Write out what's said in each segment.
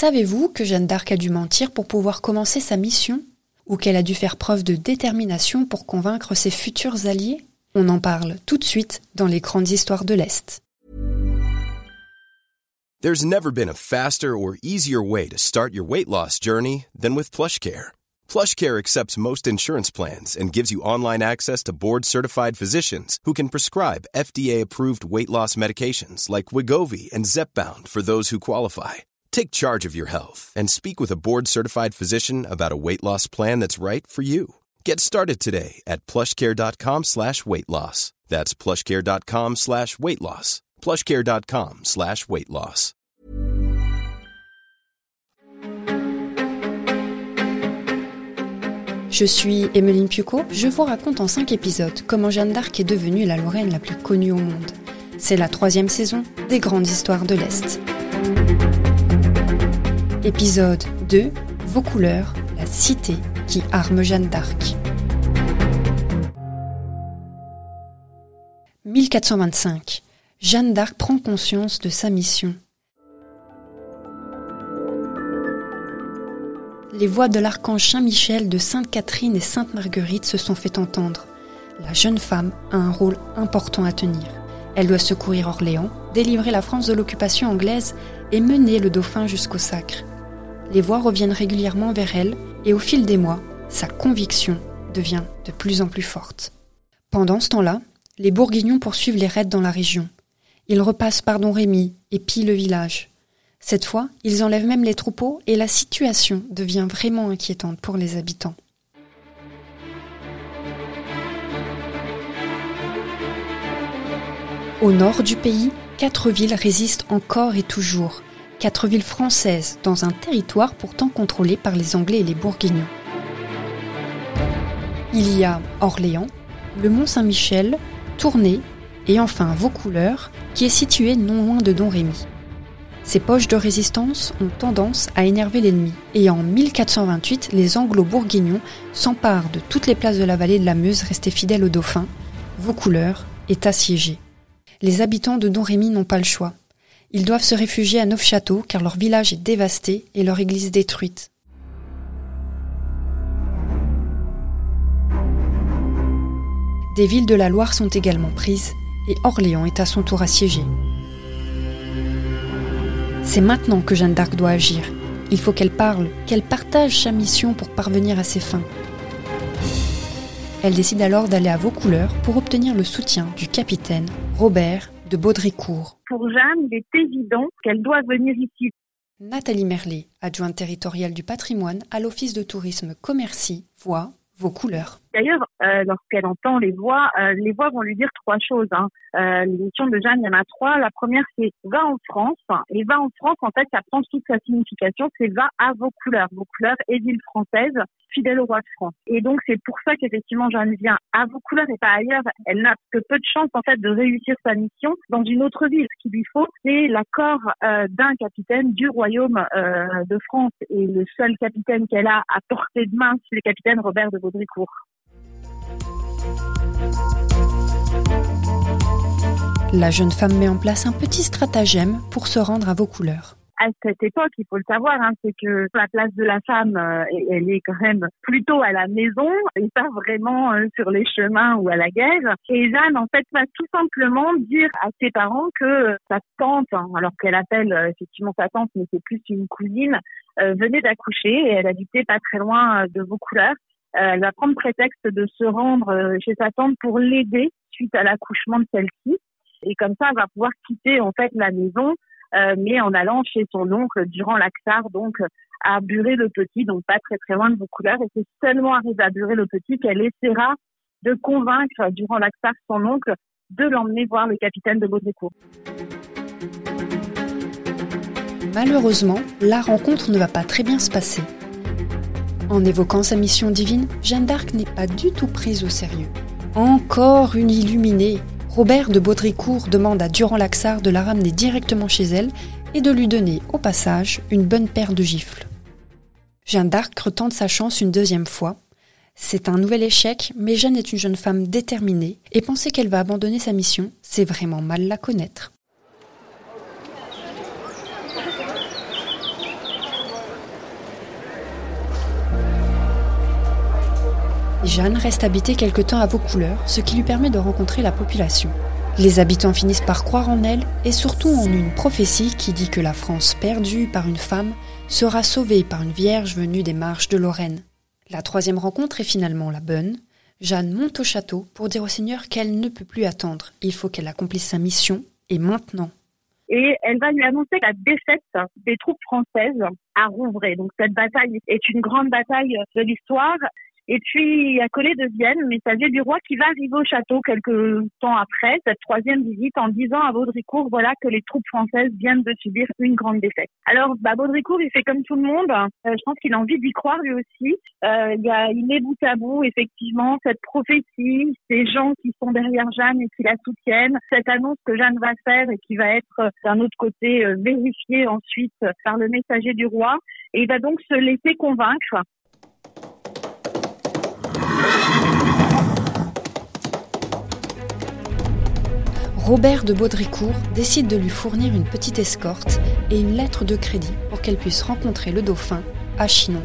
Savez-vous que Jeanne d'Arc a dû mentir pour pouvoir commencer sa mission? Ou qu'elle a dû faire preuve de détermination pour convaincre ses futurs alliés? On en parle tout de suite dans les grandes histoires de l'Est. There's never been a faster or easier way to start your weight loss journey than with PlushCare. PlushCare accepts most insurance plans and gives you online access to board-certified physicians who can prescribe FDA-approved weight loss medications like Wigovi and Zepbound for those who qualify. Take charge of your health and speak with a board-certified physician about a weight loss plan that's right for you. Get started today at plushcare.com slash weight loss. That's plushcare.com slash weight loss. plushcare.com slash weight loss. Je suis Emeline Pucot, je vous raconte en 5 épisodes comment Jeanne d'Arc est devenue la Lorraine la plus connue au monde. C'est la troisième saison des Grandes Histoires de l'Est. Épisode 2 Vos couleurs, la cité qui arme Jeanne d'Arc. 1425. Jeanne d'Arc prend conscience de sa mission. Les voix de l'archange Saint-Michel, de Sainte Catherine et Sainte Marguerite se sont fait entendre. La jeune femme a un rôle important à tenir. Elle doit secourir Orléans, délivrer la France de l'occupation anglaise et mener le dauphin jusqu'au sacre. Les voix reviennent régulièrement vers elle et au fil des mois, sa conviction devient de plus en plus forte. Pendant ce temps-là, les Bourguignons poursuivent les raids dans la région. Ils repassent par Don Rémy et pillent le village. Cette fois, ils enlèvent même les troupeaux et la situation devient vraiment inquiétante pour les habitants. Au nord du pays, quatre villes résistent encore et toujours, quatre villes françaises dans un territoire pourtant contrôlé par les Anglais et les Bourguignons. Il y a Orléans, le Mont Saint-Michel, Tournai et enfin Vaucouleurs, qui est situé non loin de Don Rémy. Ces poches de résistance ont tendance à énerver l'ennemi, et en 1428, les Anglo-Bourguignons s'emparent de toutes les places de la vallée de la Meuse restées fidèles au dauphin. Vaucouleurs est assiégé. Les habitants de Don Rémy n'ont pas le choix. Ils doivent se réfugier à Neufchâteau car leur village est dévasté et leur église détruite. Des villes de la Loire sont également prises et Orléans est à son tour assiégé. C'est maintenant que Jeanne d'Arc doit agir. Il faut qu'elle parle, qu'elle partage sa mission pour parvenir à ses fins. Elle décide alors d'aller à Vaucouleurs pour obtenir le soutien du capitaine Robert de Baudricourt. Pour Jeanne, il est évident qu'elle doit venir ici. Nathalie Merlet, adjointe territoriale du patrimoine à l'Office de tourisme Commercy, voit vos couleurs. D'ailleurs, euh, lorsqu'elle entend les voix, euh, les voix vont lui dire trois choses. Hein. Euh, L'émission de Jeanne, il y en a trois. La première, c'est va en France. Et va en France, en fait, ça prend toute sa signification. C'est va à vos couleurs. Vos couleurs est ville française, fidèle au roi de France. Et donc, c'est pour ça qu'effectivement, Jeanne vient à vos couleurs et pas ailleurs. Elle n'a que peu de chance, en fait, de réussir sa mission dans une autre ville. Ce qu'il lui faut, c'est l'accord euh, d'un capitaine du royaume euh, de France. Et le seul capitaine qu'elle a à portée de main, c'est le capitaine Robert de Baudricourt. La jeune femme met en place un petit stratagème pour se rendre à vos couleurs. À cette époque, il faut le savoir, hein, c'est que la place de la femme, euh, elle est quand même plutôt à la maison et pas vraiment euh, sur les chemins ou à la guerre. Et Jeanne, en fait, va tout simplement dire à ses parents que sa tante, hein, alors qu'elle appelle euh, effectivement sa tante, mais c'est plus une cousine, venait d'accoucher et elle habitait pas très loin de vos couleurs. elle va prendre prétexte de se rendre chez sa tante pour l'aider suite à l'accouchement de celle-ci. Et comme ça, elle va pouvoir quitter en fait la maison, euh, mais en allant chez son oncle durant l'Axar, donc à Burer le Petit, donc pas très très loin de Vaucouleurs. Et c'est seulement arrivé à Burer le Petit qu'elle essaiera de convaincre durant l'Axar son oncle de l'emmener voir le capitaine de Baudricourt. Malheureusement, la rencontre ne va pas très bien se passer. En évoquant sa mission divine, Jeanne d'Arc n'est pas du tout prise au sérieux. Encore une illuminée Robert de Baudricourt demande à Durand-Laxart de la ramener directement chez elle et de lui donner, au passage, une bonne paire de gifles. Jeanne d'Arc retente sa chance une deuxième fois. C'est un nouvel échec, mais Jeanne est une jeune femme déterminée, et penser qu'elle va abandonner sa mission, c'est vraiment mal la connaître. Jeanne reste habiter quelque temps à Vaucouleurs, ce qui lui permet de rencontrer la population. Les habitants finissent par croire en elle et surtout en une prophétie qui dit que la France perdue par une femme sera sauvée par une vierge venue des marches de Lorraine. La troisième rencontre est finalement la bonne. Jeanne monte au château pour dire au Seigneur qu'elle ne peut plus attendre. Il faut qu'elle accomplisse sa mission et maintenant. Et elle va lui annoncer la défaite des troupes françaises à Rouvray. Donc cette bataille est une grande bataille de l'histoire. Et puis, accolé de Vienne, messager du roi qui va arriver au château quelques temps après cette troisième visite en disant à Baudricourt, voilà que les troupes françaises viennent de subir une grande défaite. Alors, bah, Baudricourt, il fait comme tout le monde. Euh, je pense qu'il a envie d'y croire lui aussi. Euh, il, y a, il met bout à bout, effectivement, cette prophétie, ces gens qui sont derrière Jeanne et qui la soutiennent, cette annonce que Jeanne va faire et qui va être, euh, d'un autre côté, euh, vérifiée ensuite par le messager du roi. Et il va donc se laisser convaincre Robert de Baudricourt décide de lui fournir une petite escorte et une lettre de crédit pour qu'elle puisse rencontrer le dauphin à Chinon.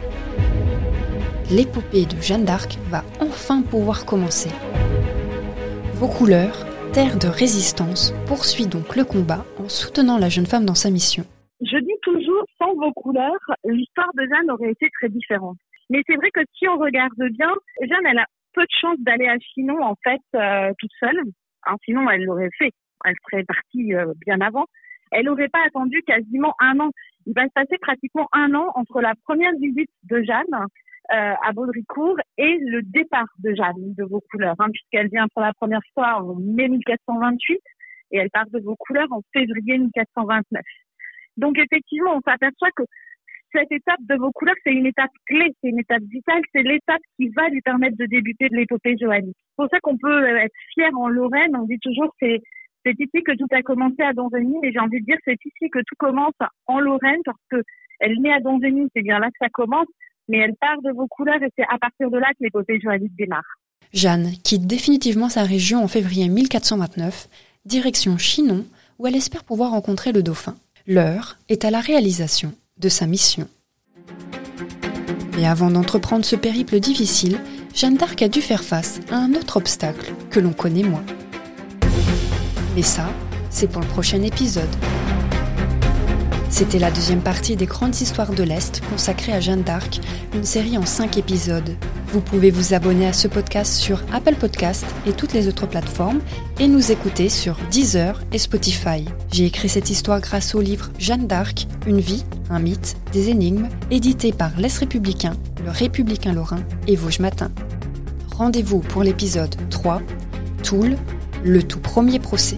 L'épopée de Jeanne d'Arc va enfin pouvoir commencer. Vaucouleurs, terre de résistance, poursuit donc le combat en soutenant la jeune femme dans sa mission. Je dis toujours, sans Vaucouleurs, l'histoire de Jeanne aurait été très différente. Mais c'est vrai que si on regarde bien, Jeanne, elle a peu de chance d'aller à Chinon, en fait, euh, toute seule. Hein, sinon, elle l'aurait fait. Elle serait partie euh, bien avant. Elle n'aurait pas attendu quasiment un an. Il va se passer pratiquement un an entre la première visite de Jeanne euh, à Baudricourt et le départ de Jeanne de Vaucouleurs, hein, puisqu'elle vient pour la première fois en mai 1428 et elle part de Vaucouleurs en février 1429. Donc effectivement, on s'aperçoit que cette étape de vos couleurs, c'est une étape clé, c'est une étape vitale, c'est l'étape qui va lui permettre de débuter l'épopée joannique. C'est pour ça qu'on peut être fier en Lorraine. On dit toujours c'est c'est ici que tout a commencé à Donzeny et j'ai envie de dire c'est ici que tout commence en Lorraine parce que elle naît à Donzeny, c'est bien là que ça commence, mais elle part de vos couleurs et c'est à partir de là que l'épopée joannique démarre. Jeanne quitte définitivement sa région en février 1429, direction Chinon, où elle espère pouvoir rencontrer le dauphin. L'heure est à la réalisation de sa mission. Mais avant d'entreprendre ce périple difficile, Jeanne d'Arc a dû faire face à un autre obstacle que l'on connaît moins. Mais ça, c'est pour le prochain épisode. C'était la deuxième partie des grandes histoires de l'Est consacrée à Jeanne d'Arc, une série en cinq épisodes. Vous pouvez vous abonner à ce podcast sur Apple Podcast et toutes les autres plateformes et nous écouter sur Deezer et Spotify. J'ai écrit cette histoire grâce au livre Jeanne d'Arc, Une vie, un mythe, des énigmes, édité par l'Est républicain, le Républicain Lorrain et Vosges Matin. Rendez-vous pour l'épisode 3, Toul, le tout premier procès.